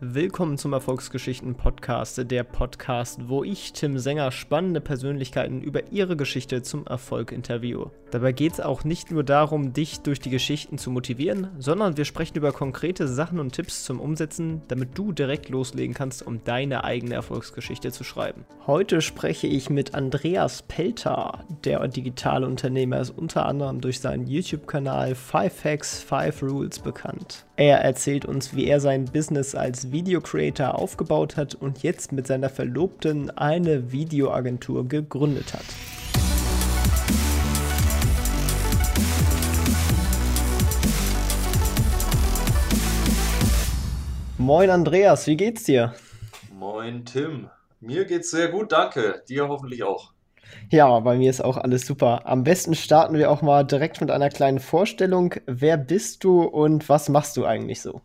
Willkommen zum Erfolgsgeschichten Podcast, der Podcast, wo ich, Tim Sänger, spannende Persönlichkeiten über ihre Geschichte zum Erfolg interviewe. Dabei geht es auch nicht nur darum, dich durch die Geschichten zu motivieren, sondern wir sprechen über konkrete Sachen und Tipps zum Umsetzen, damit du direkt loslegen kannst, um deine eigene Erfolgsgeschichte zu schreiben. Heute spreche ich mit Andreas Pelter. Der digitale Unternehmer ist unter anderem durch seinen YouTube-Kanal 5 Hacks, 5 Rules bekannt. Er erzählt uns, wie er sein Business als Video Creator aufgebaut hat und jetzt mit seiner Verlobten eine Videoagentur gegründet hat. Moin Andreas, wie geht's dir? Moin Tim, mir geht's sehr gut, danke. Dir hoffentlich auch. Ja, bei mir ist auch alles super. Am besten starten wir auch mal direkt mit einer kleinen Vorstellung. Wer bist du und was machst du eigentlich so?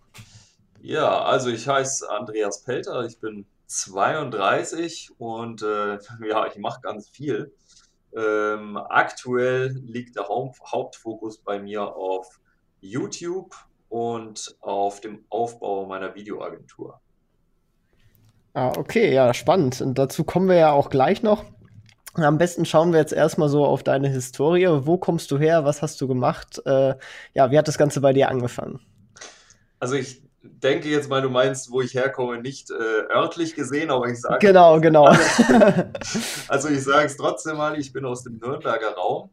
Ja, also ich heiße Andreas Pelter, ich bin 32 und äh, ja, ich mache ganz viel. Ähm, aktuell liegt der Haupt Hauptfokus bei mir auf YouTube und auf dem Aufbau meiner Videoagentur. Ah, okay, ja, spannend. Und dazu kommen wir ja auch gleich noch. Am besten schauen wir jetzt erstmal so auf deine Historie. Wo kommst du her? Was hast du gemacht? Äh, ja, wie hat das Ganze bei dir angefangen? Also ich denke jetzt mal, du meinst, wo ich herkomme, nicht äh, örtlich gesehen, aber ich sage. Genau, genau. also ich sage es trotzdem mal, ich bin aus dem Nürnberger Raum.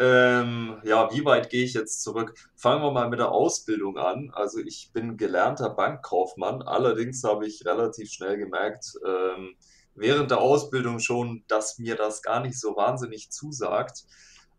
Ähm, ja, wie weit gehe ich jetzt zurück? Fangen wir mal mit der Ausbildung an. Also ich bin gelernter Bankkaufmann, allerdings habe ich relativ schnell gemerkt, ähm, während der Ausbildung schon, dass mir das gar nicht so wahnsinnig zusagt.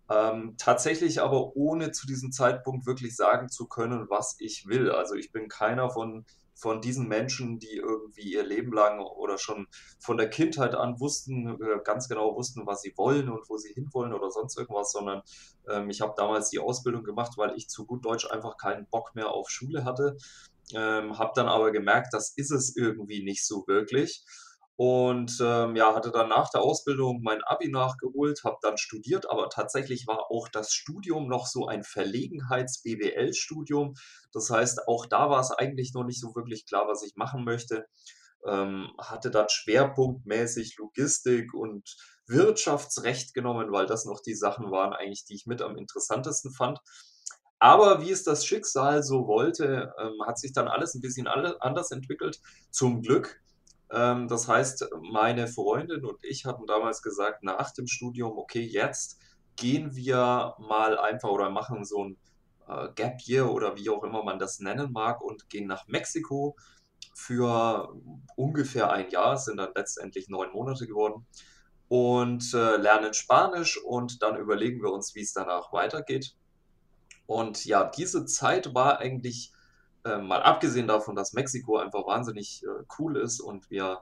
Ähm, tatsächlich aber ohne zu diesem Zeitpunkt wirklich sagen zu können, was ich will. Also ich bin keiner von, von diesen Menschen, die irgendwie ihr Leben lang oder schon von der Kindheit an wussten, äh, ganz genau wussten, was sie wollen und wo sie hinwollen oder sonst irgendwas, sondern ähm, ich habe damals die Ausbildung gemacht, weil ich zu gut Deutsch einfach keinen Bock mehr auf Schule hatte. Ähm, habe dann aber gemerkt, das ist es irgendwie nicht so wirklich und ähm, ja, hatte dann nach der Ausbildung mein Abi nachgeholt, habe dann studiert, aber tatsächlich war auch das Studium noch so ein Verlegenheits-BWL-Studium. Das heißt, auch da war es eigentlich noch nicht so wirklich klar, was ich machen möchte. Ähm, hatte dann schwerpunktmäßig Logistik und Wirtschaftsrecht genommen, weil das noch die Sachen waren eigentlich, die ich mit am interessantesten fand. Aber wie es das Schicksal so wollte, ähm, hat sich dann alles ein bisschen anders entwickelt. Zum Glück ähm, das heißt, meine Freundin und ich hatten damals gesagt, nach dem Studium, okay, jetzt gehen wir mal einfach oder machen so ein äh, Gap Year oder wie auch immer man das nennen mag und gehen nach Mexiko für ungefähr ein Jahr, sind dann letztendlich neun Monate geworden und äh, lernen Spanisch und dann überlegen wir uns, wie es danach weitergeht. Und ja, diese Zeit war eigentlich ähm, mal abgesehen davon, dass Mexiko einfach wahnsinnig äh, cool ist und wir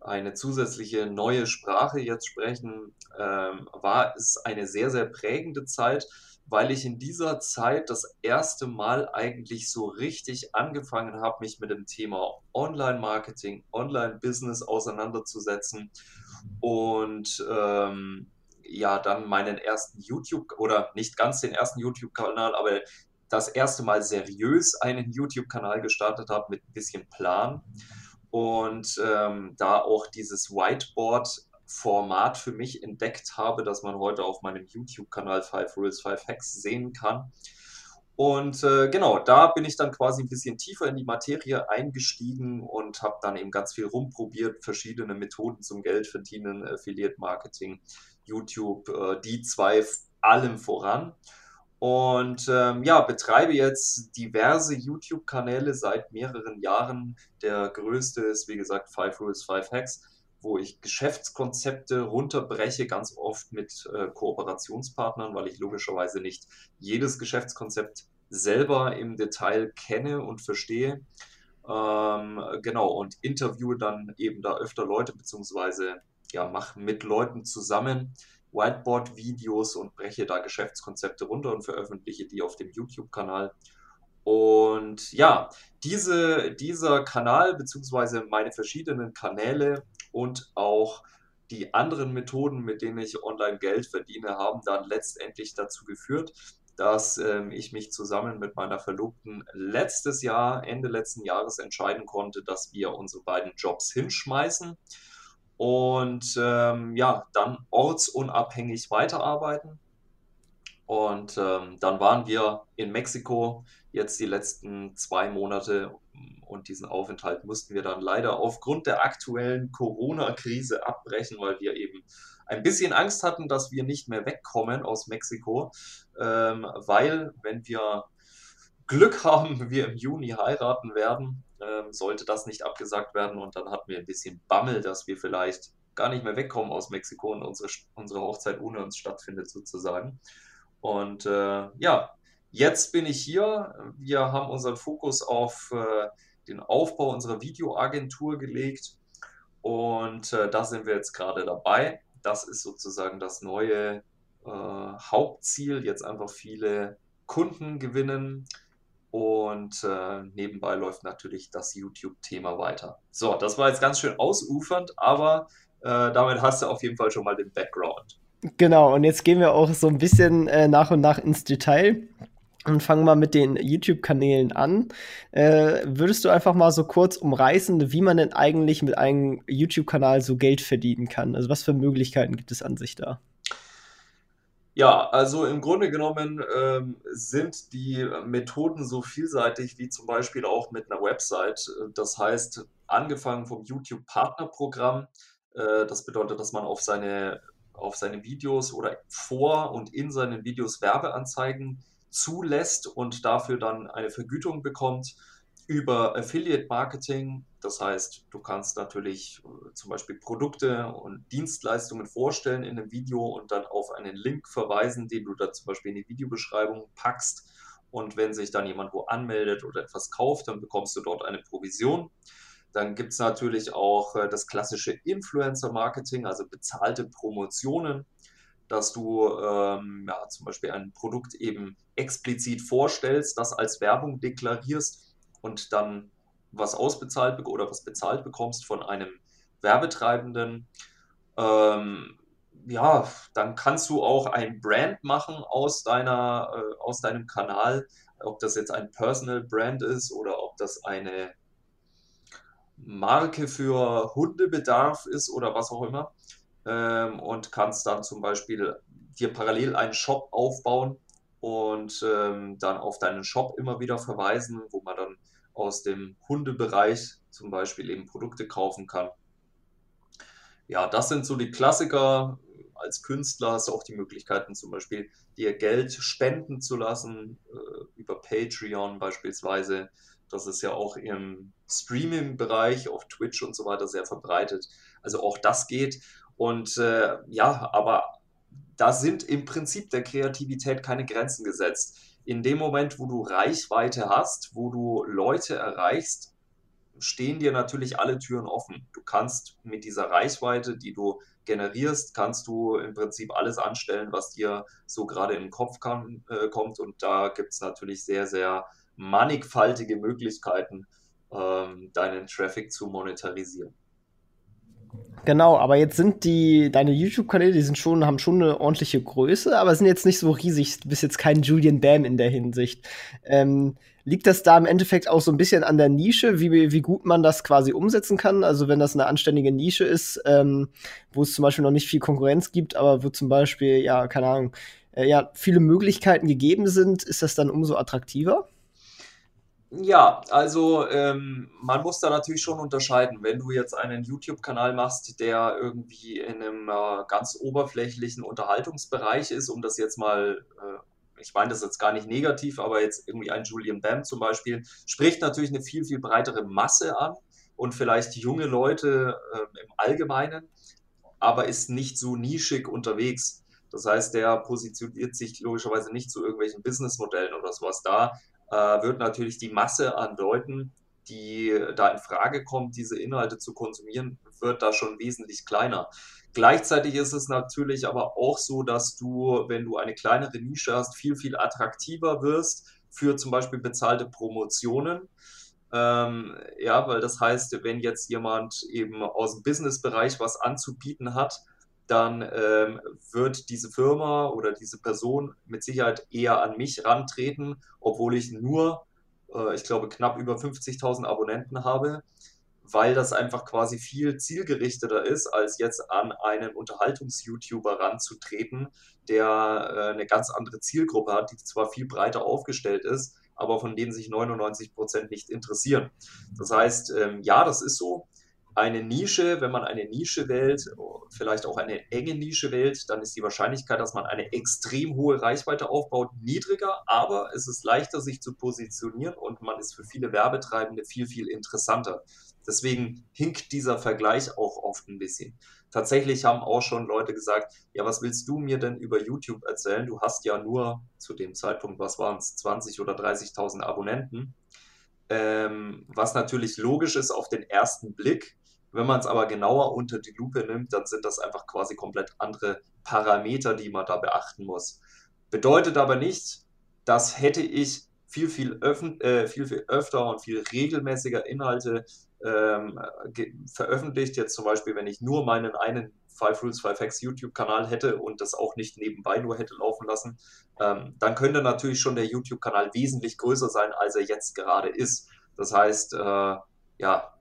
eine zusätzliche neue Sprache jetzt sprechen, ähm, war es eine sehr, sehr prägende Zeit, weil ich in dieser Zeit das erste Mal eigentlich so richtig angefangen habe, mich mit dem Thema Online-Marketing, Online-Business auseinanderzusetzen und ähm, ja, dann meinen ersten YouTube oder nicht ganz den ersten YouTube-Kanal, aber das erste Mal seriös einen YouTube-Kanal gestartet habe mit ein bisschen Plan und ähm, da auch dieses Whiteboard-Format für mich entdeckt habe, das man heute auf meinem YouTube-Kanal 5 Rules, 5 Hacks sehen kann. Und äh, genau, da bin ich dann quasi ein bisschen tiefer in die Materie eingestiegen und habe dann eben ganz viel rumprobiert, verschiedene Methoden zum Geldverdienen, Affiliate Marketing, YouTube, äh, die zwei allem voran. Und ähm, ja, betreibe jetzt diverse YouTube-Kanäle seit mehreren Jahren. Der größte ist, wie gesagt, Five Rules, Five Hacks, wo ich Geschäftskonzepte runterbreche, ganz oft mit äh, Kooperationspartnern, weil ich logischerweise nicht jedes Geschäftskonzept selber im Detail kenne und verstehe. Ähm, genau, und interviewe dann eben da öfter Leute, beziehungsweise ja, mache mit Leuten zusammen Whiteboard-Videos und breche da Geschäftskonzepte runter und veröffentliche die auf dem YouTube-Kanal. Und ja, diese, dieser Kanal beziehungsweise meine verschiedenen Kanäle und auch die anderen Methoden, mit denen ich online Geld verdiene, haben dann letztendlich dazu geführt, dass ähm, ich mich zusammen mit meiner Verlobten letztes Jahr, Ende letzten Jahres entscheiden konnte, dass wir unsere beiden Jobs hinschmeißen und ähm, ja, dann ortsunabhängig weiterarbeiten. Und ähm, dann waren wir in Mexiko jetzt die letzten zwei Monate und diesen Aufenthalt mussten wir dann leider aufgrund der aktuellen Corona-Krise abbrechen, weil wir eben ein bisschen Angst hatten, dass wir nicht mehr wegkommen aus Mexiko, ähm, weil wenn wir Glück haben, wir im Juni heiraten werden, ähm, sollte das nicht abgesagt werden und dann hatten wir ein bisschen Bammel, dass wir vielleicht gar nicht mehr wegkommen aus Mexiko und unsere, unsere Hochzeit ohne uns stattfindet sozusagen. Und äh, ja, jetzt bin ich hier. Wir haben unseren Fokus auf äh, den Aufbau unserer Videoagentur gelegt und äh, da sind wir jetzt gerade dabei. Das ist sozusagen das neue äh, Hauptziel. Jetzt einfach viele Kunden gewinnen und äh, nebenbei läuft natürlich das YouTube-Thema weiter. So, das war jetzt ganz schön ausufernd, aber äh, damit hast du auf jeden Fall schon mal den Background. Genau, und jetzt gehen wir auch so ein bisschen äh, nach und nach ins Detail und fangen mal mit den YouTube-Kanälen an. Äh, würdest du einfach mal so kurz umreißen, wie man denn eigentlich mit einem YouTube-Kanal so Geld verdienen kann? Also was für Möglichkeiten gibt es an sich da? Ja, also im Grunde genommen ähm, sind die Methoden so vielseitig wie zum Beispiel auch mit einer Website. Das heißt, angefangen vom YouTube-Partnerprogramm, äh, das bedeutet, dass man auf seine, auf seine Videos oder vor und in seinen Videos Werbeanzeigen zulässt und dafür dann eine Vergütung bekommt über Affiliate Marketing. Das heißt, du kannst natürlich äh, zum Beispiel Produkte und Dienstleistungen vorstellen in einem Video und dann auf einen Link verweisen, den du da zum Beispiel in die Videobeschreibung packst. Und wenn sich dann jemand wo anmeldet oder etwas kauft, dann bekommst du dort eine Provision. Dann gibt es natürlich auch äh, das klassische Influencer-Marketing, also bezahlte Promotionen dass du ähm, ja, zum Beispiel ein Produkt eben explizit vorstellst, das als Werbung deklarierst und dann was ausbezahlt oder was bezahlt bekommst von einem Werbetreibenden. Ähm, ja, dann kannst du auch ein Brand machen aus, deiner, äh, aus deinem Kanal, ob das jetzt ein Personal Brand ist oder ob das eine Marke für Hundebedarf ist oder was auch immer ähm, und kannst dann zum Beispiel dir parallel einen Shop aufbauen und ähm, dann auf deinen Shop immer wieder verweisen, wo man dann aus dem Hundebereich zum Beispiel eben Produkte kaufen kann. Ja, das sind so die Klassiker. Als Künstler hast du auch die Möglichkeiten, zum Beispiel dir Geld spenden zu lassen, äh, über Patreon beispielsweise. Das ist ja auch im Streaming-Bereich auf Twitch und so weiter sehr verbreitet. Also auch das geht. Und äh, ja, aber da sind im Prinzip der Kreativität keine Grenzen gesetzt. In dem Moment, wo du Reichweite hast, wo du Leute erreichst, stehen dir natürlich alle Türen offen. Du kannst mit dieser Reichweite, die du generierst, kannst du im Prinzip alles anstellen, was dir so gerade in den Kopf kann, äh, kommt. Und da gibt es natürlich sehr, sehr mannigfaltige Möglichkeiten, ähm, deinen Traffic zu monetarisieren. Genau, aber jetzt sind die, deine YouTube-Kanäle, die sind schon, haben schon eine ordentliche Größe, aber sind jetzt nicht so riesig. Du bist jetzt kein Julian Bam in der Hinsicht. Ähm, liegt das da im Endeffekt auch so ein bisschen an der Nische, wie, wie gut man das quasi umsetzen kann? Also wenn das eine anständige Nische ist, ähm, wo es zum Beispiel noch nicht viel Konkurrenz gibt, aber wo zum Beispiel, ja, keine Ahnung, äh, ja, viele Möglichkeiten gegeben sind, ist das dann umso attraktiver? Ja, also ähm, man muss da natürlich schon unterscheiden. Wenn du jetzt einen YouTube-Kanal machst, der irgendwie in einem äh, ganz oberflächlichen Unterhaltungsbereich ist, um das jetzt mal, äh, ich meine das jetzt gar nicht negativ, aber jetzt irgendwie ein Julian Bam zum Beispiel, spricht natürlich eine viel, viel breitere Masse an und vielleicht junge Leute äh, im Allgemeinen, aber ist nicht so nischig unterwegs. Das heißt, der positioniert sich logischerweise nicht zu irgendwelchen Businessmodellen oder sowas da, wird natürlich die Masse an Leuten, die da in Frage kommt, diese Inhalte zu konsumieren, wird da schon wesentlich kleiner. Gleichzeitig ist es natürlich aber auch so, dass du, wenn du eine kleinere Nische hast, viel, viel attraktiver wirst für zum Beispiel bezahlte Promotionen. Ähm, ja, weil das heißt, wenn jetzt jemand eben aus dem Businessbereich was anzubieten hat, dann ähm, wird diese Firma oder diese Person mit Sicherheit eher an mich rantreten, obwohl ich nur, äh, ich glaube, knapp über 50.000 Abonnenten habe, weil das einfach quasi viel zielgerichteter ist, als jetzt an einen Unterhaltungs-YouTuber ranzutreten, der äh, eine ganz andere Zielgruppe hat, die zwar viel breiter aufgestellt ist, aber von denen sich 99 Prozent nicht interessieren. Das heißt, ähm, ja, das ist so eine Nische, wenn man eine Nische wählt, vielleicht auch eine enge Nische wählt, dann ist die Wahrscheinlichkeit, dass man eine extrem hohe Reichweite aufbaut, niedriger, aber es ist leichter, sich zu positionieren und man ist für viele Werbetreibende viel, viel interessanter. Deswegen hinkt dieser Vergleich auch oft ein bisschen. Tatsächlich haben auch schon Leute gesagt, ja, was willst du mir denn über YouTube erzählen? Du hast ja nur zu dem Zeitpunkt, was waren es, 20 oder 30.000 Abonnenten. Ähm, was natürlich logisch ist auf den ersten Blick, wenn man es aber genauer unter die Lupe nimmt, dann sind das einfach quasi komplett andere Parameter, die man da beachten muss. Bedeutet aber nicht, dass hätte ich viel, viel, äh, viel, viel öfter und viel regelmäßiger Inhalte ähm, veröffentlicht. Jetzt zum Beispiel, wenn ich nur meinen einen Five Rules, Five Facts YouTube-Kanal hätte und das auch nicht nebenbei nur hätte laufen lassen, ähm, dann könnte natürlich schon der YouTube-Kanal wesentlich größer sein, als er jetzt gerade ist. Das heißt, äh, ja,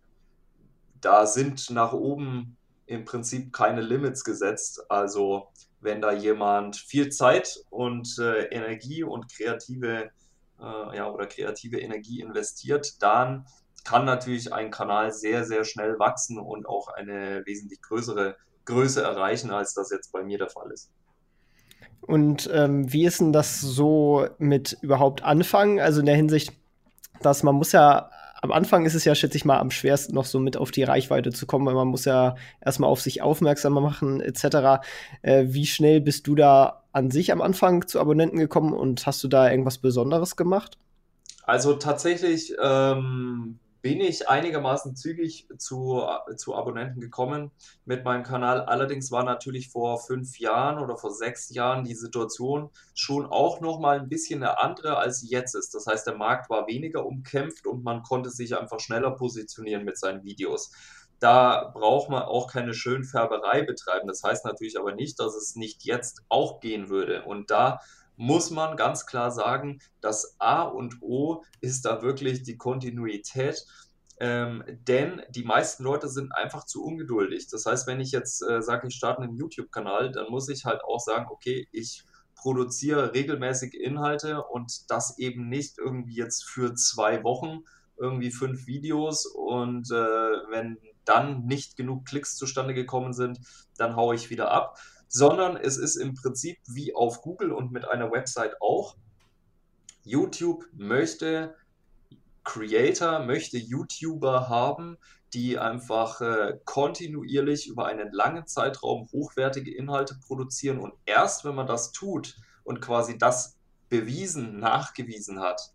da sind nach oben im Prinzip keine Limits gesetzt. Also wenn da jemand viel Zeit und äh, Energie und kreative äh, ja, oder kreative Energie investiert, dann kann natürlich ein Kanal sehr, sehr schnell wachsen und auch eine wesentlich größere Größe erreichen, als das jetzt bei mir der Fall ist. Und ähm, wie ist denn das so mit überhaupt anfangen? Also in der Hinsicht, dass man muss ja am Anfang ist es ja, schätze ich mal, am schwersten noch so mit auf die Reichweite zu kommen, weil man muss ja erstmal auf sich aufmerksam machen, etc. Äh, wie schnell bist du da an sich am Anfang zu Abonnenten gekommen und hast du da irgendwas Besonderes gemacht? Also tatsächlich ähm, bin ich einigermaßen zügig zu, zu Abonnenten gekommen mit meinem Kanal. Allerdings war natürlich vor fünf Jahren oder vor sechs Jahren die Situation schon auch noch mal ein bisschen eine andere als jetzt ist. Das heißt, der Markt war weniger umkämpft und man konnte sich einfach schneller positionieren mit seinen Videos. Da braucht man auch keine Schönfärberei betreiben. Das heißt natürlich aber nicht, dass es nicht jetzt auch gehen würde. Und da muss man ganz klar sagen, das A und O ist da wirklich die Kontinuität. Ähm, denn die meisten Leute sind einfach zu ungeduldig. Das heißt, wenn ich jetzt äh, sage, ich starte einen YouTube-Kanal, dann muss ich halt auch sagen, okay, ich produziere regelmäßig Inhalte und das eben nicht irgendwie jetzt für zwei Wochen, irgendwie fünf Videos und äh, wenn dann nicht genug Klicks zustande gekommen sind, dann haue ich wieder ab, sondern es ist im Prinzip wie auf Google und mit einer Website auch. YouTube möchte Creator, möchte YouTuber haben, die einfach äh, kontinuierlich über einen langen Zeitraum hochwertige Inhalte produzieren. Und erst wenn man das tut und quasi das bewiesen, nachgewiesen hat,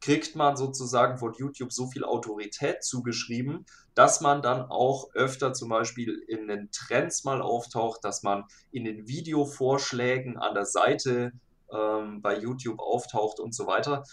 kriegt man sozusagen von YouTube so viel Autorität zugeschrieben, dass man dann auch öfter zum Beispiel in den Trends mal auftaucht, dass man in den Videovorschlägen an der Seite ähm, bei YouTube auftaucht und so weiter.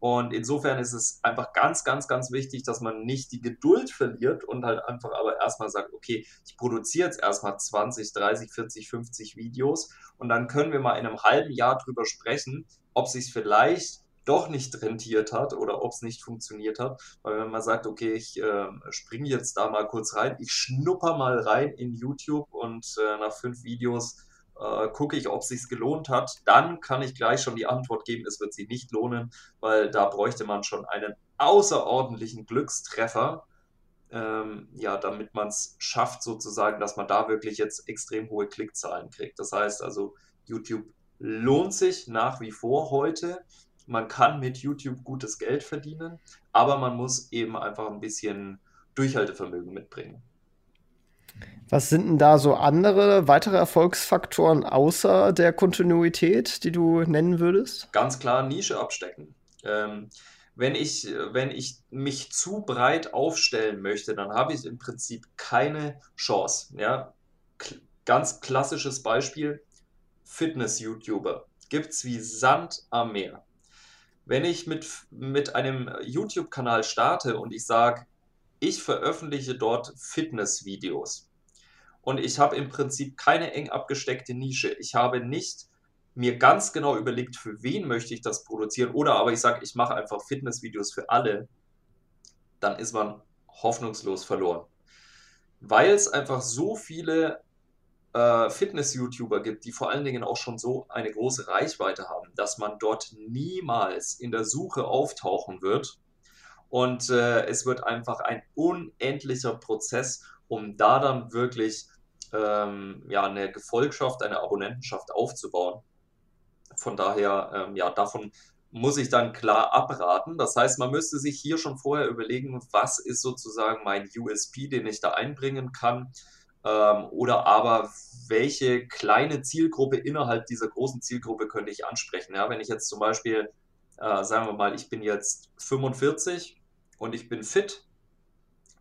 Und insofern ist es einfach ganz, ganz, ganz wichtig, dass man nicht die Geduld verliert und halt einfach aber erstmal sagt, okay, ich produziere jetzt erstmal 20, 30, 40, 50 Videos und dann können wir mal in einem halben Jahr drüber sprechen, ob sich vielleicht doch nicht rentiert hat oder ob es nicht funktioniert hat. Weil wenn man sagt, okay, ich äh, springe jetzt da mal kurz rein, ich schnupper mal rein in YouTube und äh, nach fünf Videos äh, gucke ich, ob es sich gelohnt hat, dann kann ich gleich schon die Antwort geben, es wird sich nicht lohnen, weil da bräuchte man schon einen außerordentlichen Glückstreffer, ähm, ja, damit man es schafft, sozusagen, dass man da wirklich jetzt extrem hohe Klickzahlen kriegt. Das heißt also, YouTube lohnt sich nach wie vor heute. Man kann mit YouTube gutes Geld verdienen, aber man muss eben einfach ein bisschen Durchhaltevermögen mitbringen. Was sind denn da so andere weitere Erfolgsfaktoren außer der Kontinuität, die du nennen würdest? Ganz klar Nische abstecken. Ähm, wenn ich, wenn ich mich zu breit aufstellen möchte, dann habe ich im Prinzip keine Chance. Ja? Ganz klassisches Beispiel: Fitness-YouTuber. Gibt es wie Sand am Meer. Wenn ich mit, mit einem YouTube-Kanal starte und ich sage, ich veröffentliche dort Fitness-Videos, und ich habe im Prinzip keine eng abgesteckte Nische. Ich habe nicht mir ganz genau überlegt, für wen möchte ich das produzieren oder aber ich sage, ich mache einfach Fitnessvideos für alle, dann ist man hoffnungslos verloren. Weil es einfach so viele äh, Fitness-YouTuber gibt, die vor allen Dingen auch schon so eine große Reichweite haben, dass man dort niemals in der Suche auftauchen wird. Und äh, es wird einfach ein unendlicher Prozess, um da dann wirklich ähm, ja, eine Gefolgschaft, eine Abonnentenschaft aufzubauen. Von daher, ähm, ja, davon muss ich dann klar abraten. Das heißt, man müsste sich hier schon vorher überlegen, was ist sozusagen mein USP, den ich da einbringen kann. Ähm, oder aber welche kleine Zielgruppe innerhalb dieser großen Zielgruppe könnte ich ansprechen. Ja, wenn ich jetzt zum Beispiel, äh, sagen wir mal, ich bin jetzt 45 und ich bin fit,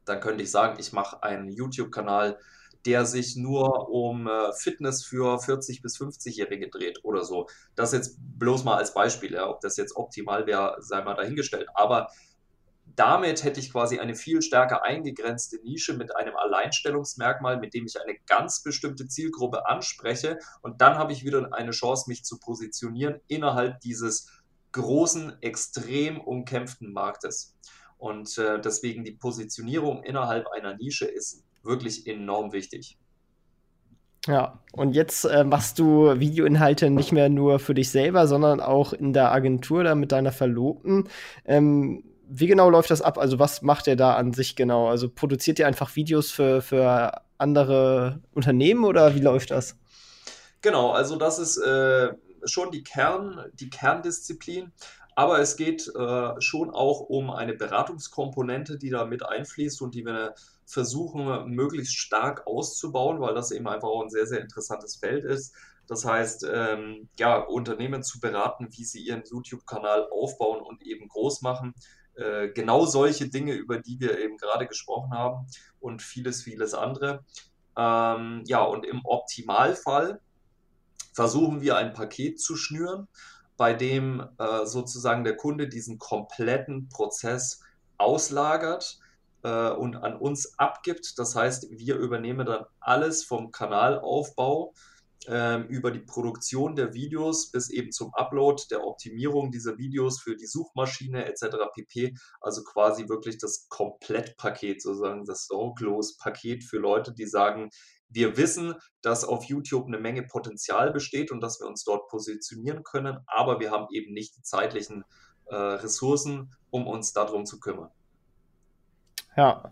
dann könnte ich sagen, ich mache einen YouTube-Kanal, der sich nur um äh, Fitness für 40- bis 50-Jährige dreht oder so. Das jetzt bloß mal als Beispiel, ja. ob das jetzt optimal wäre, sei mal dahingestellt. Aber damit hätte ich quasi eine viel stärker eingegrenzte Nische mit einem Alleinstellungsmerkmal, mit dem ich eine ganz bestimmte Zielgruppe anspreche. Und dann habe ich wieder eine Chance, mich zu positionieren innerhalb dieses großen, extrem umkämpften Marktes. Und äh, deswegen die Positionierung innerhalb einer Nische ist wirklich enorm wichtig. Ja, und jetzt äh, machst du Videoinhalte nicht mehr nur für dich selber, sondern auch in der Agentur da mit deiner Verlobten. Ähm, wie genau läuft das ab? Also, was macht ihr da an sich genau? Also, produziert ihr einfach Videos für, für andere Unternehmen oder wie läuft das? Genau, also, das ist äh, schon die, Kern, die Kerndisziplin. Aber es geht äh, schon auch um eine Beratungskomponente, die da mit einfließt und die wir versuchen, möglichst stark auszubauen, weil das eben einfach auch ein sehr, sehr interessantes Feld ist. Das heißt, ähm, ja, Unternehmen zu beraten, wie sie ihren YouTube-Kanal aufbauen und eben groß machen. Äh, genau solche Dinge, über die wir eben gerade gesprochen haben und vieles, vieles andere. Ähm, ja, und im Optimalfall versuchen wir ein Paket zu schnüren, bei dem äh, sozusagen der Kunde diesen kompletten Prozess auslagert äh, und an uns abgibt. Das heißt, wir übernehmen dann alles vom Kanalaufbau äh, über die Produktion der Videos bis eben zum Upload, der Optimierung dieser Videos für die Suchmaschine etc. pp. Also quasi wirklich das Komplettpaket, sozusagen das Sorglos-Paket für Leute, die sagen, wir wissen, dass auf YouTube eine Menge Potenzial besteht und dass wir uns dort positionieren können, aber wir haben eben nicht die zeitlichen äh, Ressourcen, um uns darum zu kümmern. Ja.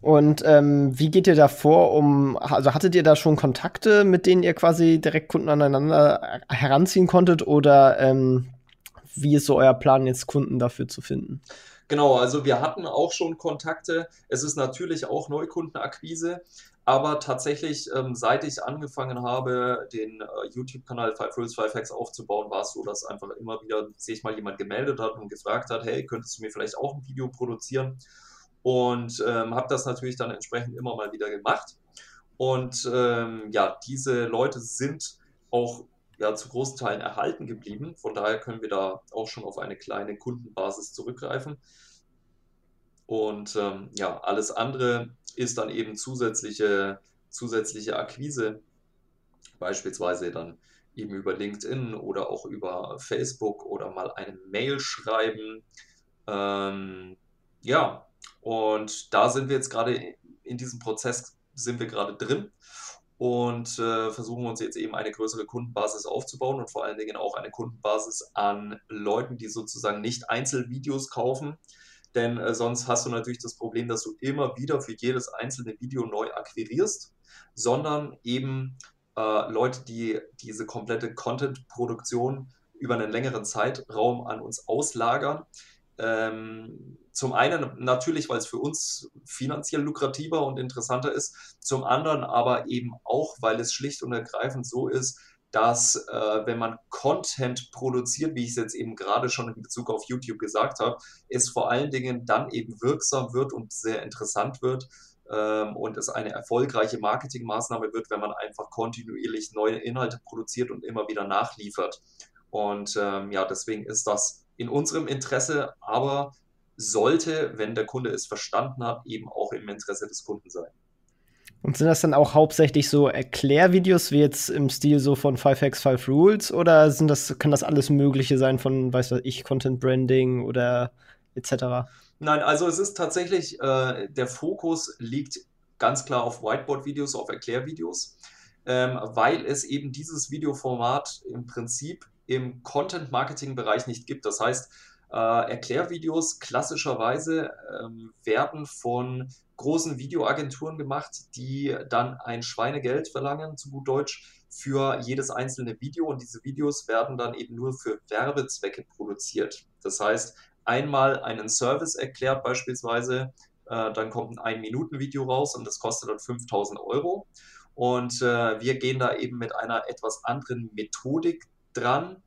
Und ähm, wie geht ihr da vor, um, also hattet ihr da schon Kontakte, mit denen ihr quasi direkt Kunden aneinander heranziehen konntet oder ähm, wie ist so euer Plan, jetzt Kunden dafür zu finden? Genau, also wir hatten auch schon Kontakte. Es ist natürlich auch Neukundenakquise, aber tatsächlich, ähm, seit ich angefangen habe, den äh, YouTube-Kanal Five Rules, Five Hacks aufzubauen, war es so, dass einfach immer wieder sich mal jemand gemeldet hat und gefragt hat, hey, könntest du mir vielleicht auch ein Video produzieren? Und ähm, habe das natürlich dann entsprechend immer mal wieder gemacht. Und ähm, ja, diese Leute sind auch ja, zu großen Teilen erhalten geblieben. Von daher können wir da auch schon auf eine kleine Kundenbasis zurückgreifen. Und ähm, ja, alles andere ist dann eben zusätzliche, zusätzliche Akquise, beispielsweise dann eben über LinkedIn oder auch über Facebook oder mal eine Mail schreiben. Ähm, ja, und da sind wir jetzt gerade in diesem Prozess sind wir gerade drin und äh, versuchen uns jetzt eben eine größere Kundenbasis aufzubauen und vor allen Dingen auch eine Kundenbasis an Leuten, die sozusagen nicht Einzelvideos kaufen, denn äh, sonst hast du natürlich das Problem, dass du immer wieder für jedes einzelne Video neu akquirierst, sondern eben äh, Leute, die diese komplette Content-Produktion über einen längeren Zeitraum an uns auslagern. Ähm, zum einen natürlich, weil es für uns finanziell lukrativer und interessanter ist, zum anderen aber eben auch, weil es schlicht und ergreifend so ist, dass äh, wenn man Content produziert, wie ich es jetzt eben gerade schon in Bezug auf YouTube gesagt habe, es vor allen Dingen dann eben wirksam wird und sehr interessant wird ähm, und es eine erfolgreiche Marketingmaßnahme wird, wenn man einfach kontinuierlich neue Inhalte produziert und immer wieder nachliefert. Und ähm, ja, deswegen ist das in unserem Interesse, aber sollte, wenn der Kunde es verstanden hat, eben auch im Interesse des Kunden sein. Und sind das dann auch hauptsächlich so Erklärvideos wie jetzt im Stil so von 5x5 Rules oder sind das, kann das alles Mögliche sein von, weiß was ich, Content Branding oder etc.? Nein, also es ist tatsächlich, äh, der Fokus liegt ganz klar auf Whiteboard-Videos, auf Erklärvideos, ähm, weil es eben dieses Videoformat im Prinzip im Content-Marketing-Bereich nicht gibt. Das heißt, Erklärvideos klassischerweise ähm, werden von großen Videoagenturen gemacht, die dann ein Schweinegeld verlangen, zu gut Deutsch, für jedes einzelne Video. Und diese Videos werden dann eben nur für Werbezwecke produziert. Das heißt, einmal einen Service erklärt beispielsweise, äh, dann kommt ein Ein-Minuten-Video raus und das kostet dann 5000 Euro. Und äh, wir gehen da eben mit einer etwas anderen Methodik dran.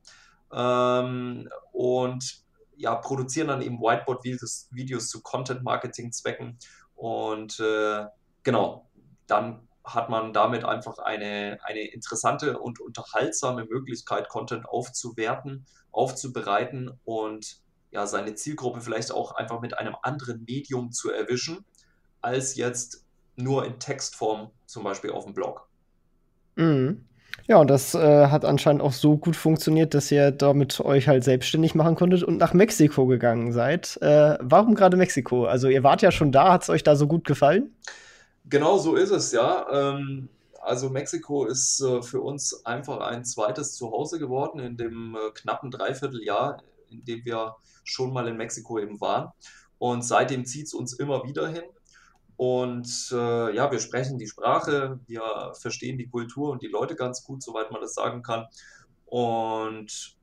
Ähm, und ja, produzieren dann eben Whiteboard-Videos Videos zu Content-Marketing-Zwecken. Und äh, genau, dann hat man damit einfach eine, eine interessante und unterhaltsame Möglichkeit, Content aufzuwerten, aufzubereiten und ja, seine Zielgruppe vielleicht auch einfach mit einem anderen Medium zu erwischen, als jetzt nur in Textform, zum Beispiel auf dem Blog. Mhm. Ja, und das äh, hat anscheinend auch so gut funktioniert, dass ihr damit euch halt selbstständig machen konntet und nach Mexiko gegangen seid. Äh, warum gerade Mexiko? Also ihr wart ja schon da, hat es euch da so gut gefallen? Genau so ist es, ja. Ähm, also Mexiko ist äh, für uns einfach ein zweites Zuhause geworden in dem äh, knappen Dreivierteljahr, in dem wir schon mal in Mexiko eben waren. Und seitdem zieht es uns immer wieder hin. Und äh, ja, wir sprechen die Sprache, wir verstehen die Kultur und die Leute ganz gut, soweit man das sagen kann. Und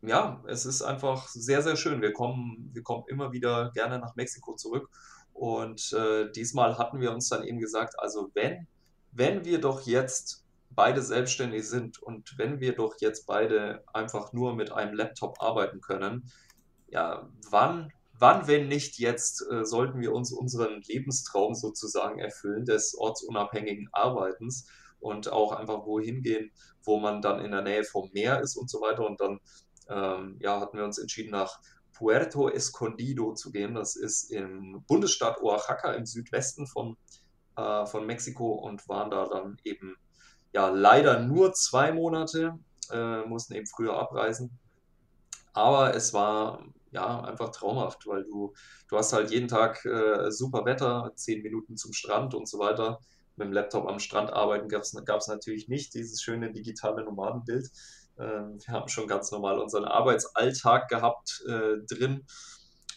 ja, es ist einfach sehr, sehr schön. Wir kommen, wir kommen immer wieder gerne nach Mexiko zurück. Und äh, diesmal hatten wir uns dann eben gesagt, also wenn, wenn wir doch jetzt beide selbstständig sind und wenn wir doch jetzt beide einfach nur mit einem Laptop arbeiten können, ja, wann wann, wenn nicht jetzt, äh, sollten wir uns unseren Lebenstraum sozusagen erfüllen des ortsunabhängigen Arbeitens und auch einfach wohin gehen, wo man dann in der Nähe vom Meer ist und so weiter. Und dann ähm, ja, hatten wir uns entschieden, nach Puerto Escondido zu gehen. Das ist im Bundesstaat Oaxaca im Südwesten von, äh, von Mexiko und waren da dann eben ja leider nur zwei Monate, äh, mussten eben früher abreisen. Aber es war ja, einfach traumhaft, weil du, du hast halt jeden Tag äh, super Wetter, zehn Minuten zum Strand und so weiter. Mit dem Laptop am Strand arbeiten gab es natürlich nicht, dieses schöne digitale Nomadenbild. Ähm, wir haben schon ganz normal unseren Arbeitsalltag gehabt äh, drin,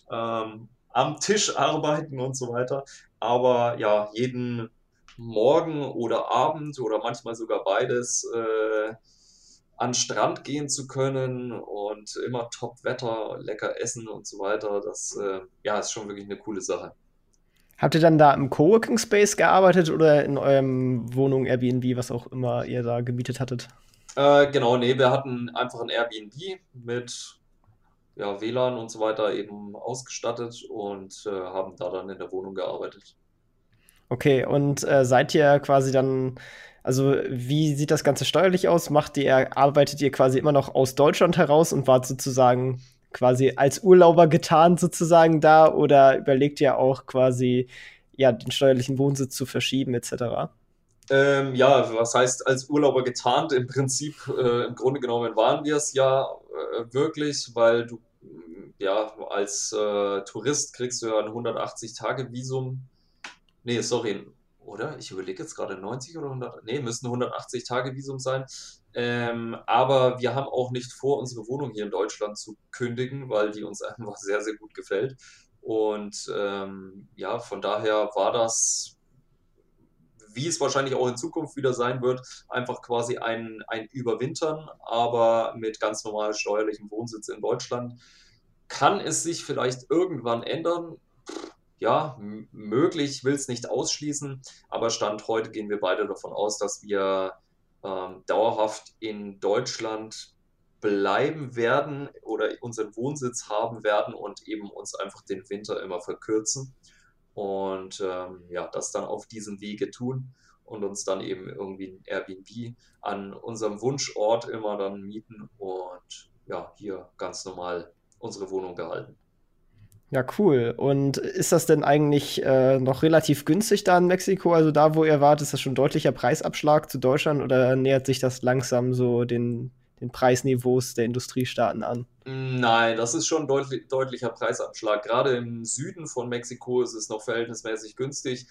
ähm, am Tisch arbeiten und so weiter. Aber ja, jeden Morgen oder Abend oder manchmal sogar beides äh, an Strand gehen zu können und immer Top-Wetter, lecker essen und so weiter, das äh, ja, ist schon wirklich eine coole Sache. Habt ihr dann da im Coworking Space gearbeitet oder in eurem Wohnung Airbnb, was auch immer ihr da gemietet hattet? Äh, genau, nee, wir hatten einfach ein Airbnb mit ja, WLAN und so weiter eben ausgestattet und äh, haben da dann in der Wohnung gearbeitet. Okay, und äh, seid ihr quasi dann also, wie sieht das Ganze steuerlich aus? Macht ihr, arbeitet ihr quasi immer noch aus Deutschland heraus und wart sozusagen quasi als Urlauber getan sozusagen da oder überlegt ihr auch quasi ja den steuerlichen Wohnsitz zu verschieben etc.? Ähm, ja, was heißt als Urlauber getarnt? Im Prinzip, äh, im Grunde genommen waren wir es ja äh, wirklich, weil du ja als äh, Tourist kriegst du ja ein 180-Tage-Visum. Nee, sorry, oder? Ich überlege jetzt gerade 90 oder 100, nee, müssen 180 Tage Visum sein. Ähm, aber wir haben auch nicht vor, unsere Wohnung hier in Deutschland zu kündigen, weil die uns einfach sehr, sehr gut gefällt. Und ähm, ja, von daher war das, wie es wahrscheinlich auch in Zukunft wieder sein wird, einfach quasi ein, ein Überwintern, aber mit ganz normal steuerlichem Wohnsitz in Deutschland. Kann es sich vielleicht irgendwann ändern? Ja, möglich, will es nicht ausschließen, aber Stand heute gehen wir beide davon aus, dass wir ähm, dauerhaft in Deutschland bleiben werden oder unseren Wohnsitz haben werden und eben uns einfach den Winter immer verkürzen und ähm, ja, das dann auf diesem Wege tun und uns dann eben irgendwie ein Airbnb an unserem Wunschort immer dann mieten und ja, hier ganz normal unsere Wohnung behalten. Ja, cool. Und ist das denn eigentlich äh, noch relativ günstig da in Mexiko? Also da, wo ihr wart, ist das schon deutlicher Preisabschlag zu Deutschland oder nähert sich das langsam so den, den Preisniveaus der Industriestaaten an? Nein, das ist schon deutlich, deutlicher Preisabschlag. Gerade im Süden von Mexiko ist es noch verhältnismäßig günstig.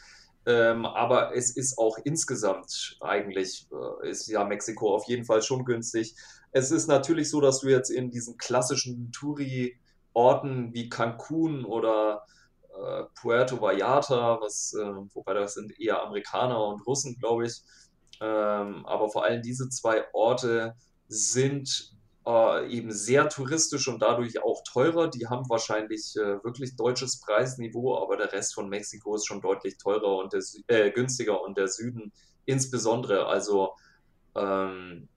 Ähm, aber es ist auch insgesamt eigentlich, äh, ist ja Mexiko auf jeden Fall schon günstig. Es ist natürlich so, dass du jetzt in diesen klassischen Touri-Orten wie Cancun oder äh, Puerto Vallarta, was, äh, wobei das sind eher Amerikaner und Russen, glaube ich, ähm, aber vor allem diese zwei Orte sind äh, eben sehr touristisch und dadurch auch teurer. Die haben wahrscheinlich äh, wirklich deutsches Preisniveau, aber der Rest von Mexiko ist schon deutlich teurer und der, äh, günstiger und der Süden insbesondere. Also ähm,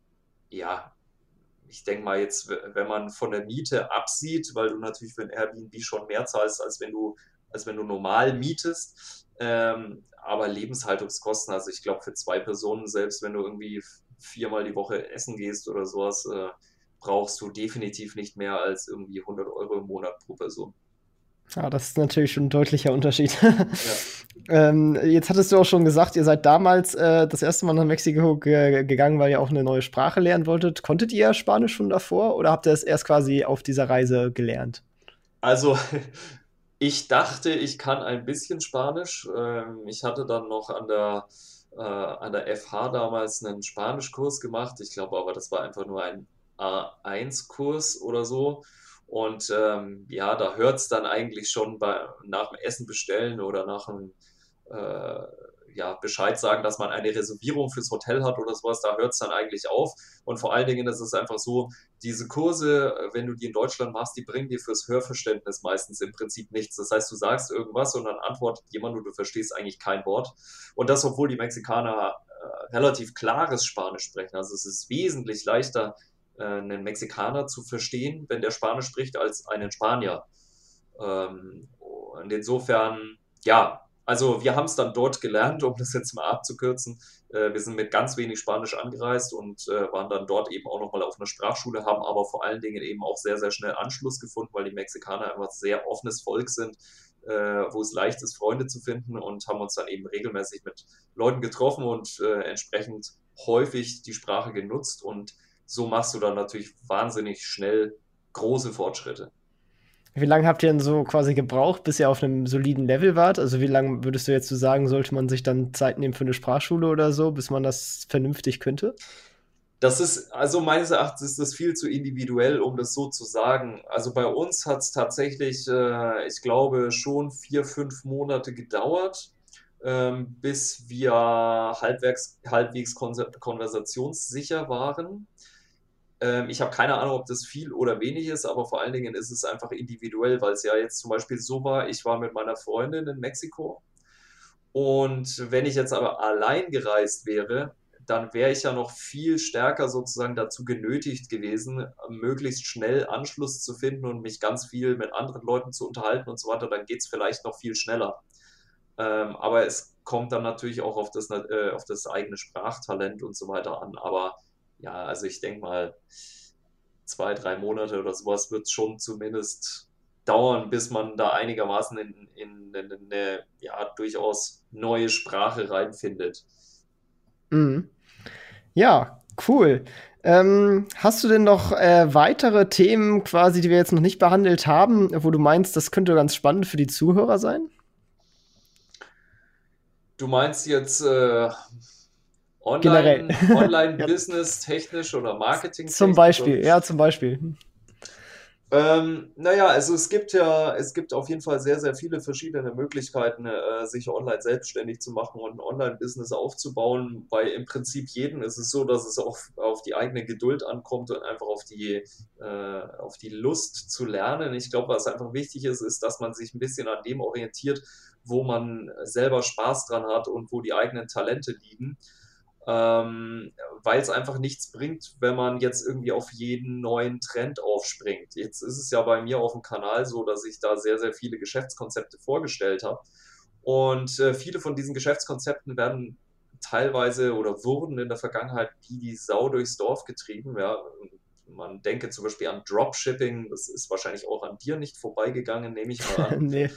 ja, ich denke mal jetzt, wenn man von der Miete absieht, weil du natürlich für ein Airbnb schon mehr zahlst, als wenn du, als wenn du normal mietest. Ähm, aber Lebenshaltungskosten, also ich glaube für zwei Personen, selbst wenn du irgendwie viermal die Woche essen gehst oder sowas, äh, brauchst du definitiv nicht mehr als irgendwie 100 Euro im Monat pro Person. Ja, das ist natürlich schon ein deutlicher Unterschied. Ja. ähm, jetzt hattest du auch schon gesagt, ihr seid damals äh, das erste Mal nach Mexiko ge gegangen, weil ihr auch eine neue Sprache lernen wolltet. Konntet ihr Spanisch schon davor oder habt ihr es erst quasi auf dieser Reise gelernt? Also, ich dachte, ich kann ein bisschen Spanisch. Ähm, ich hatte dann noch an der, äh, an der FH damals einen Spanischkurs gemacht. Ich glaube aber, das war einfach nur ein A1-Kurs oder so. Und ähm, ja, da hört es dann eigentlich schon bei, nach dem Essen bestellen oder nach dem ja, Bescheid sagen, dass man eine Reservierung fürs Hotel hat oder sowas, da hört es dann eigentlich auf. Und vor allen Dingen ist es einfach so, diese Kurse, wenn du die in Deutschland machst, die bringen dir fürs Hörverständnis meistens im Prinzip nichts. Das heißt, du sagst irgendwas und dann antwortet jemand und du verstehst eigentlich kein Wort. Und das, obwohl die Mexikaner äh, relativ klares Spanisch sprechen. Also es ist wesentlich leichter, äh, einen Mexikaner zu verstehen, wenn der Spanisch spricht, als einen Spanier. Ähm, und insofern, ja, also wir haben es dann dort gelernt, um das jetzt mal abzukürzen. Äh, wir sind mit ganz wenig Spanisch angereist und äh, waren dann dort eben auch nochmal auf einer Sprachschule, haben aber vor allen Dingen eben auch sehr, sehr schnell Anschluss gefunden, weil die Mexikaner einfach sehr offenes Volk sind, äh, wo es leicht ist, Freunde zu finden und haben uns dann eben regelmäßig mit Leuten getroffen und äh, entsprechend häufig die Sprache genutzt und so machst du dann natürlich wahnsinnig schnell große Fortschritte. Wie lange habt ihr denn so quasi gebraucht, bis ihr auf einem soliden Level wart? Also wie lange würdest du jetzt so sagen, sollte man sich dann Zeit nehmen für eine Sprachschule oder so, bis man das vernünftig könnte? Das ist, also meines Erachtens ist das viel zu individuell, um das so zu sagen. Also bei uns hat es tatsächlich, äh, ich glaube, schon vier, fünf Monate gedauert, ähm, bis wir halbwegs, halbwegs konversationssicher waren. Ähm, ich habe keine Ahnung, ob das viel oder wenig ist, aber vor allen Dingen ist es einfach individuell, weil es ja jetzt zum Beispiel so war, ich war mit meiner Freundin in Mexiko und wenn ich jetzt aber allein gereist wäre, dann wäre ich ja noch viel stärker sozusagen dazu genötigt gewesen, möglichst schnell Anschluss zu finden und mich ganz viel mit anderen Leuten zu unterhalten und so weiter. Dann geht es vielleicht noch viel schneller. Ähm, aber es kommt dann natürlich auch auf das, äh, auf das eigene Sprachtalent und so weiter an. Aber ja, also ich denke mal, zwei, drei Monate oder sowas wird es schon zumindest dauern, bis man da einigermaßen in, in, in, in eine ja, durchaus neue Sprache reinfindet. Mhm. Ja, cool. Ähm, hast du denn noch äh, weitere Themen quasi, die wir jetzt noch nicht behandelt haben, wo du meinst, das könnte ganz spannend für die Zuhörer sein? Du meinst jetzt äh, Online, Online-Business technisch oder Marketing? Zum Beispiel, ja, zum Beispiel. Ähm, naja, also es gibt ja, es gibt auf jeden Fall sehr, sehr viele verschiedene Möglichkeiten, äh, sich online selbstständig zu machen und ein Online-Business aufzubauen. Bei im Prinzip jeden ist es so, dass es auch auf die eigene Geduld ankommt und einfach auf die, äh, auf die Lust zu lernen. Ich glaube, was einfach wichtig ist, ist, dass man sich ein bisschen an dem orientiert, wo man selber Spaß dran hat und wo die eigenen Talente liegen ähm, weil es einfach nichts bringt, wenn man jetzt irgendwie auf jeden neuen Trend aufspringt. Jetzt ist es ja bei mir auf dem Kanal so, dass ich da sehr, sehr viele Geschäftskonzepte vorgestellt habe. Und äh, viele von diesen Geschäftskonzepten werden teilweise oder wurden in der Vergangenheit wie die Sau durchs Dorf getrieben. Ja. Man denke zum Beispiel an Dropshipping, das ist wahrscheinlich auch an dir nicht vorbeigegangen, nehme ich mal an. nee.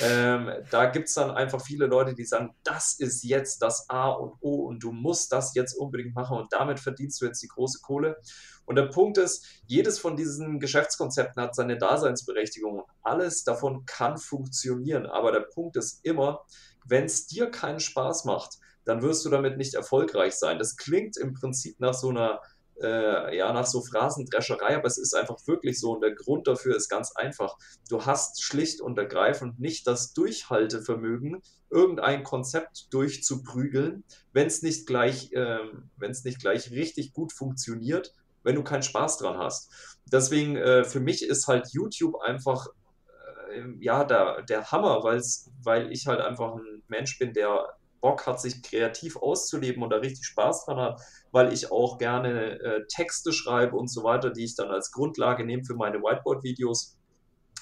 ähm, da gibt es dann einfach viele Leute, die sagen, das ist jetzt das A und O und du musst das jetzt unbedingt machen und damit verdienst du jetzt die große Kohle. Und der Punkt ist, jedes von diesen Geschäftskonzepten hat seine Daseinsberechtigung und alles davon kann funktionieren. Aber der Punkt ist immer, wenn es dir keinen Spaß macht, dann wirst du damit nicht erfolgreich sein. Das klingt im Prinzip nach so einer äh, ja, nach so Phrasendrescherei, aber es ist einfach wirklich so und der Grund dafür ist ganz einfach. Du hast schlicht und ergreifend nicht das Durchhaltevermögen, irgendein Konzept durchzuprügeln, wenn es nicht gleich, äh, es nicht gleich richtig gut funktioniert, wenn du keinen Spaß dran hast. Deswegen, äh, für mich ist halt YouTube einfach äh, ja, der, der Hammer, weil ich halt einfach ein Mensch bin, der Bock hat, sich kreativ auszuleben und da richtig Spaß dran hat, weil ich auch gerne äh, Texte schreibe und so weiter, die ich dann als Grundlage nehme für meine Whiteboard-Videos.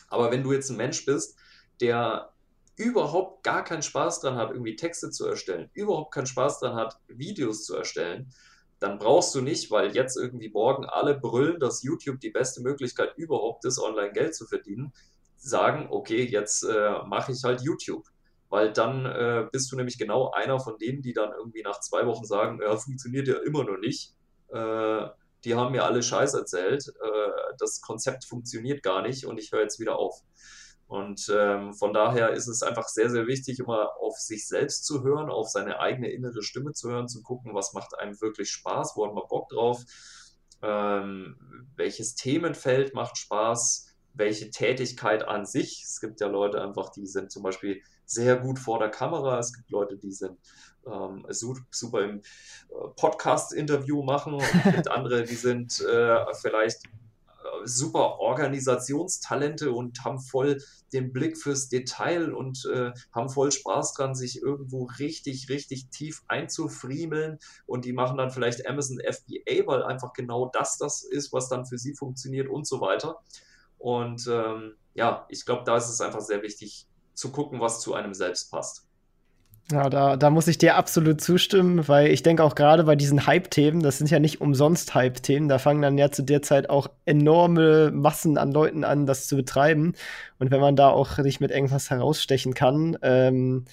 Aber wenn du jetzt ein Mensch bist, der überhaupt gar keinen Spaß dran hat, irgendwie Texte zu erstellen, überhaupt keinen Spaß dran hat, Videos zu erstellen, dann brauchst du nicht, weil jetzt irgendwie morgen alle brüllen, dass YouTube die beste Möglichkeit überhaupt ist, online Geld zu verdienen, sagen, okay, jetzt äh, mache ich halt YouTube weil dann äh, bist du nämlich genau einer von denen, die dann irgendwie nach zwei Wochen sagen, ja, funktioniert ja immer noch nicht. Äh, die haben mir alle Scheiß erzählt, äh, das Konzept funktioniert gar nicht und ich höre jetzt wieder auf. Und ähm, von daher ist es einfach sehr, sehr wichtig, immer auf sich selbst zu hören, auf seine eigene innere Stimme zu hören, zu gucken, was macht einem wirklich Spaß, wo hat man Bock drauf, ähm, welches Themenfeld macht Spaß, welche Tätigkeit an sich. Es gibt ja Leute einfach, die sind zum Beispiel sehr gut vor der Kamera. Es gibt Leute, die sind ähm, super im äh, Podcast-Interview machen und es gibt andere, die sind äh, vielleicht äh, super Organisationstalente und haben voll den Blick fürs Detail und äh, haben voll Spaß dran, sich irgendwo richtig, richtig tief einzufriemeln. Und die machen dann vielleicht Amazon FBA, weil einfach genau das das ist, was dann für sie funktioniert und so weiter. Und ähm, ja, ich glaube, da ist es einfach sehr wichtig zu gucken, was zu einem selbst passt. Ja, da, da muss ich dir absolut zustimmen, weil ich denke auch gerade bei diesen Hype-Themen, das sind ja nicht umsonst Hype-Themen, da fangen dann ja zu der Zeit auch enorme Massen an Leuten an, das zu betreiben. Und wenn man da auch sich mit irgendwas herausstechen kann, ähm,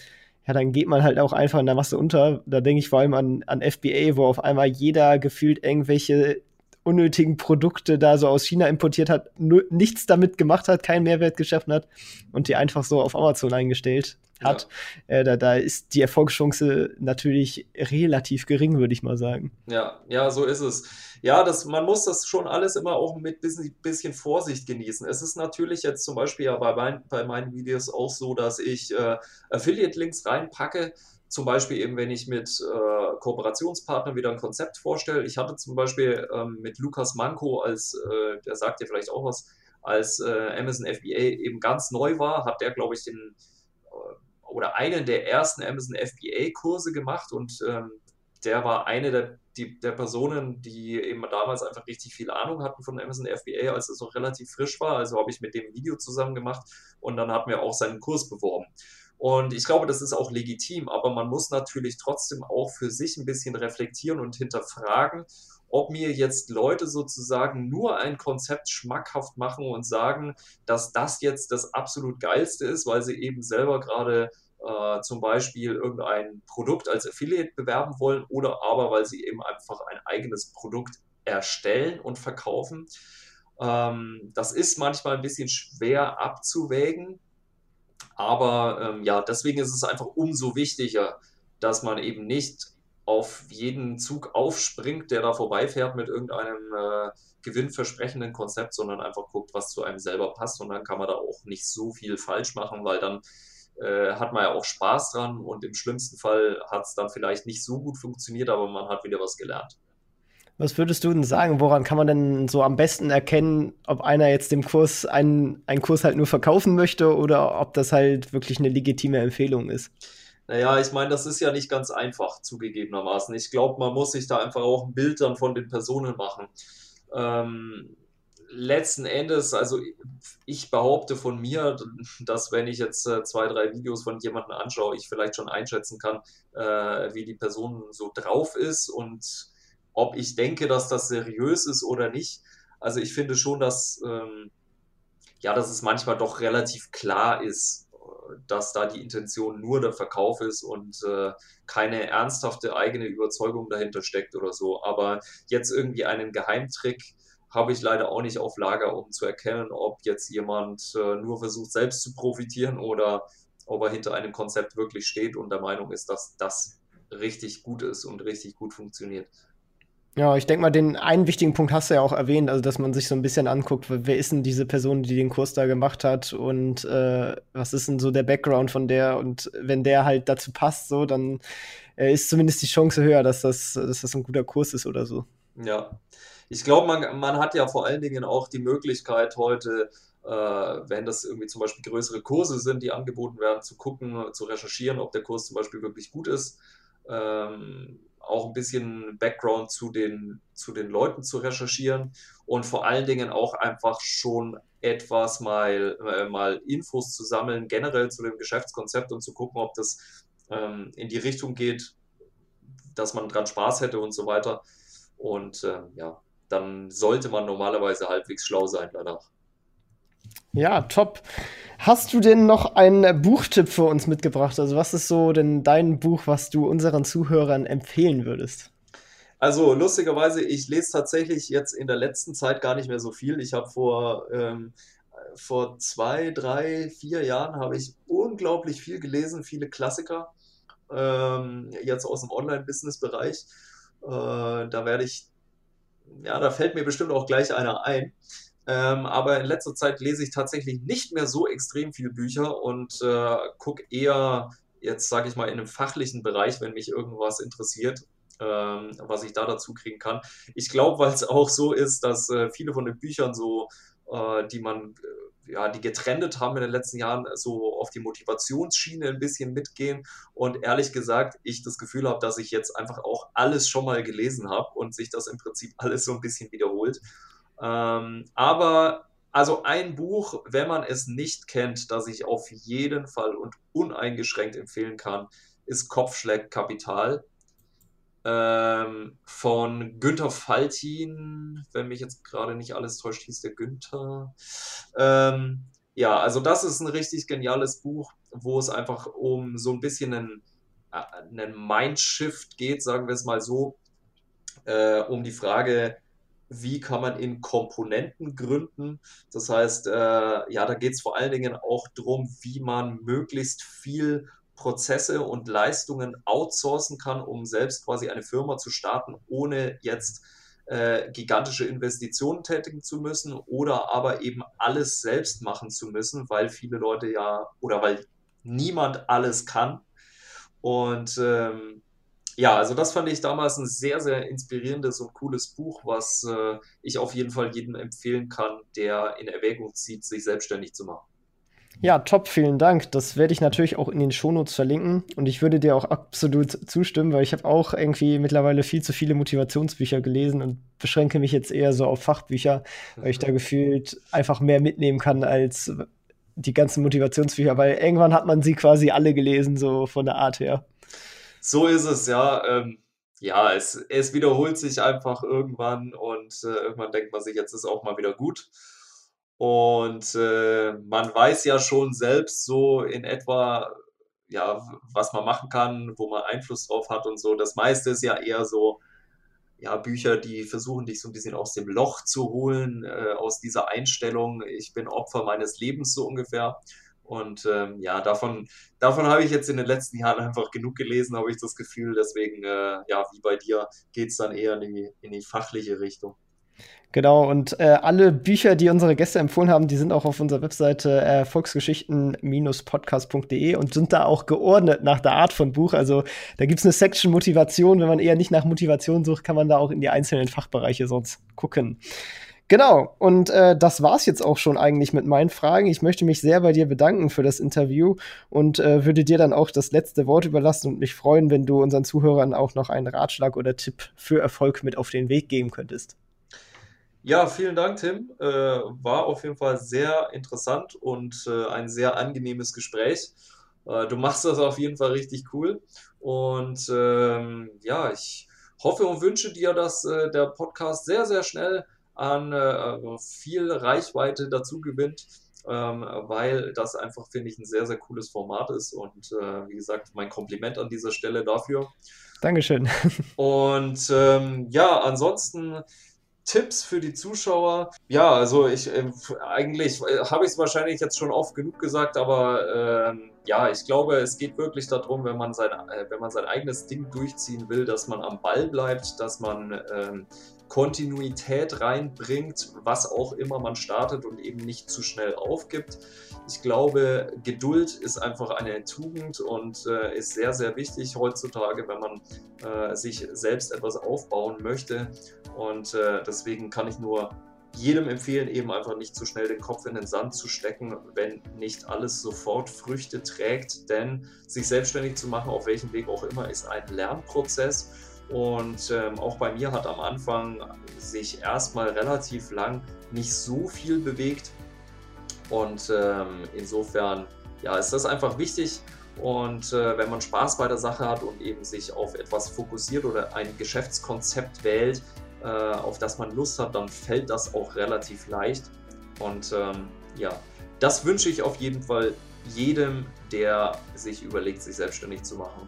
ja, dann geht man halt auch einfach in der Masse unter. Da denke ich vor allem an, an FBA, wo auf einmal jeder gefühlt irgendwelche unnötigen Produkte da so aus China importiert hat, nichts damit gemacht hat, keinen Mehrwert geschaffen hat und die einfach so auf Amazon eingestellt hat. Ja. Äh, da, da ist die Erfolgschance natürlich relativ gering, würde ich mal sagen. Ja, ja, so ist es. Ja, das, man muss das schon alles immer auch mit bisschen, bisschen Vorsicht genießen. Es ist natürlich jetzt zum Beispiel ja bei, mein, bei meinen Videos auch so, dass ich äh, Affiliate-Links reinpacke zum Beispiel eben, wenn ich mit äh, Kooperationspartnern wieder ein Konzept vorstelle. Ich hatte zum Beispiel ähm, mit Lukas Manko, als, äh, der sagt ja vielleicht auch was, als äh, Amazon FBA eben ganz neu war, hat der, glaube ich, den äh, oder einen der ersten Amazon FBA-Kurse gemacht und ähm, der war eine der, die, der Personen, die eben damals einfach richtig viel Ahnung hatten von Amazon FBA, als es noch relativ frisch war. Also habe ich mit dem Video zusammen gemacht und dann hat mir auch seinen Kurs beworben. Und ich glaube, das ist auch legitim, aber man muss natürlich trotzdem auch für sich ein bisschen reflektieren und hinterfragen, ob mir jetzt Leute sozusagen nur ein Konzept schmackhaft machen und sagen, dass das jetzt das absolut geilste ist, weil sie eben selber gerade äh, zum Beispiel irgendein Produkt als Affiliate bewerben wollen oder aber weil sie eben einfach ein eigenes Produkt erstellen und verkaufen. Ähm, das ist manchmal ein bisschen schwer abzuwägen, aber ähm, ja, deswegen ist es einfach umso wichtiger, dass man eben nicht auf jeden Zug aufspringt, der da vorbeifährt mit irgendeinem äh, gewinnversprechenden Konzept, sondern einfach guckt, was zu einem selber passt. Und dann kann man da auch nicht so viel falsch machen, weil dann äh, hat man ja auch Spaß dran und im schlimmsten Fall hat es dann vielleicht nicht so gut funktioniert, aber man hat wieder was gelernt. Was würdest du denn sagen, woran kann man denn so am besten erkennen, ob einer jetzt dem Kurs einen, einen Kurs halt nur verkaufen möchte oder ob das halt wirklich eine legitime Empfehlung ist? Naja, ich meine, das ist ja nicht ganz einfach zugegebenermaßen. Ich glaube, man muss sich da einfach auch ein Bild dann von den Personen machen. Ähm, letzten Endes, also ich behaupte von mir, dass wenn ich jetzt äh, zwei, drei Videos von jemandem anschaue, ich vielleicht schon einschätzen kann, äh, wie die Person so drauf ist und ob ich denke, dass das seriös ist oder nicht. Also ich finde schon, dass, ähm, ja, dass es manchmal doch relativ klar ist, dass da die Intention nur der Verkauf ist und äh, keine ernsthafte eigene Überzeugung dahinter steckt oder so. Aber jetzt irgendwie einen Geheimtrick habe ich leider auch nicht auf Lager, um zu erkennen, ob jetzt jemand äh, nur versucht, selbst zu profitieren oder ob er hinter einem Konzept wirklich steht und der Meinung ist, dass das richtig gut ist und richtig gut funktioniert. Ja, ich denke mal, den einen wichtigen Punkt hast du ja auch erwähnt, also dass man sich so ein bisschen anguckt, wer ist denn diese Person, die den Kurs da gemacht hat und äh, was ist denn so der Background von der und wenn der halt dazu passt, so, dann äh, ist zumindest die Chance höher, dass das, dass das ein guter Kurs ist oder so. Ja, ich glaube, man, man hat ja vor allen Dingen auch die Möglichkeit heute, äh, wenn das irgendwie zum Beispiel größere Kurse sind, die angeboten werden, zu gucken, zu recherchieren, ob der Kurs zum Beispiel wirklich gut ist. Ähm, auch ein bisschen Background zu den, zu den Leuten zu recherchieren und vor allen Dingen auch einfach schon etwas mal, äh, mal Infos zu sammeln, generell zu dem Geschäftskonzept und zu gucken, ob das ähm, in die Richtung geht, dass man dran Spaß hätte und so weiter. Und äh, ja, dann sollte man normalerweise halbwegs schlau sein danach. Ja, top. Hast du denn noch einen Buchtipp für uns mitgebracht? Also, was ist so denn dein Buch, was du unseren Zuhörern empfehlen würdest? Also, lustigerweise, ich lese tatsächlich jetzt in der letzten Zeit gar nicht mehr so viel. Ich habe vor, ähm, vor zwei, drei, vier Jahren habe ich unglaublich viel gelesen, viele Klassiker, ähm, jetzt aus dem Online-Business-Bereich. Äh, da werde ich, ja, da fällt mir bestimmt auch gleich einer ein. Ähm, aber in letzter Zeit lese ich tatsächlich nicht mehr so extrem viele Bücher und äh, gucke eher, jetzt sage ich mal, in einem fachlichen Bereich, wenn mich irgendwas interessiert, ähm, was ich da dazu kriegen kann. Ich glaube, weil es auch so ist, dass äh, viele von den Büchern so, äh, die man äh, ja, die getrennt haben in den letzten Jahren, so auf die Motivationsschiene ein bisschen mitgehen. Und ehrlich gesagt, ich das Gefühl habe, dass ich jetzt einfach auch alles schon mal gelesen habe und sich das im Prinzip alles so ein bisschen wiederholt. Ähm, aber also ein Buch, wenn man es nicht kennt, das ich auf jeden Fall und uneingeschränkt empfehlen kann, ist Kopfschläg Kapital ähm, von Günther Faltin. Wenn mich jetzt gerade nicht alles täuscht, hieß der Günther. Ähm, ja, also das ist ein richtig geniales Buch, wo es einfach um so ein bisschen einen, äh, einen Mindshift geht, sagen wir es mal so, äh, um die Frage, wie kann man in Komponenten gründen. Das heißt, äh, ja, da geht es vor allen Dingen auch darum, wie man möglichst viel Prozesse und Leistungen outsourcen kann, um selbst quasi eine Firma zu starten, ohne jetzt äh, gigantische Investitionen tätigen zu müssen oder aber eben alles selbst machen zu müssen, weil viele Leute ja oder weil niemand alles kann. Und ähm, ja, also das fand ich damals ein sehr, sehr inspirierendes und cooles Buch, was äh, ich auf jeden Fall jedem empfehlen kann, der in Erwägung zieht, sich selbstständig zu machen. Ja, top, vielen Dank. Das werde ich natürlich auch in den Shownotes verlinken und ich würde dir auch absolut zustimmen, weil ich habe auch irgendwie mittlerweile viel zu viele Motivationsbücher gelesen und beschränke mich jetzt eher so auf Fachbücher, weil ich da gefühlt einfach mehr mitnehmen kann als die ganzen Motivationsbücher, weil irgendwann hat man sie quasi alle gelesen, so von der Art her so ist es, ja. Ähm, ja, es, es wiederholt sich einfach irgendwann und äh, irgendwann denkt man sich, jetzt ist auch mal wieder gut. Und äh, man weiß ja schon selbst so in etwa, ja, was man machen kann, wo man Einfluss drauf hat und so. Das meiste ist ja eher so, ja, Bücher, die versuchen dich so ein bisschen aus dem Loch zu holen, äh, aus dieser Einstellung, ich bin Opfer meines Lebens so ungefähr. Und ähm, ja, davon, davon habe ich jetzt in den letzten Jahren einfach genug gelesen, habe ich das Gefühl. Deswegen, äh, ja, wie bei dir, geht es dann eher in die, in die fachliche Richtung. Genau, und äh, alle Bücher, die unsere Gäste empfohlen haben, die sind auch auf unserer Webseite äh, volksgeschichten-podcast.de und sind da auch geordnet nach der Art von Buch. Also da gibt es eine Section Motivation. Wenn man eher nicht nach Motivation sucht, kann man da auch in die einzelnen Fachbereiche sonst gucken. Genau, und äh, das war's jetzt auch schon eigentlich mit meinen Fragen. Ich möchte mich sehr bei dir bedanken für das Interview und äh, würde dir dann auch das letzte Wort überlassen und mich freuen, wenn du unseren Zuhörern auch noch einen Ratschlag oder Tipp für Erfolg mit auf den Weg geben könntest. Ja, vielen Dank, Tim. Äh, war auf jeden Fall sehr interessant und äh, ein sehr angenehmes Gespräch. Äh, du machst das auf jeden Fall richtig cool. Und ähm, ja, ich hoffe und wünsche dir, dass äh, der Podcast sehr, sehr schnell an äh, viel Reichweite dazu gewinnt ähm, weil das einfach, finde ich, ein sehr, sehr cooles Format ist. Und äh, wie gesagt, mein Kompliment an dieser Stelle dafür. Dankeschön. Und ähm, ja, ansonsten Tipps für die Zuschauer. Ja, also ich äh, eigentlich äh, habe ich es wahrscheinlich jetzt schon oft genug gesagt, aber äh, ja, ich glaube, es geht wirklich darum, wenn man sein, äh, wenn man sein eigenes Ding durchziehen will, dass man am Ball bleibt, dass man ähm, Kontinuität reinbringt, was auch immer man startet und eben nicht zu schnell aufgibt. Ich glaube, Geduld ist einfach eine Tugend und äh, ist sehr, sehr wichtig heutzutage, wenn man äh, sich selbst etwas aufbauen möchte. Und äh, deswegen kann ich nur jedem empfehlen, eben einfach nicht zu schnell den Kopf in den Sand zu stecken, wenn nicht alles sofort Früchte trägt. Denn sich selbstständig zu machen, auf welchem Weg auch immer, ist ein Lernprozess. Und ähm, auch bei mir hat am Anfang sich erstmal relativ lang nicht so viel bewegt. Und ähm, insofern ja, ist das einfach wichtig. Und äh, wenn man Spaß bei der Sache hat und eben sich auf etwas fokussiert oder ein Geschäftskonzept wählt, äh, auf das man Lust hat, dann fällt das auch relativ leicht. Und ähm, ja, das wünsche ich auf jeden Fall jedem, der sich überlegt, sich selbstständig zu machen.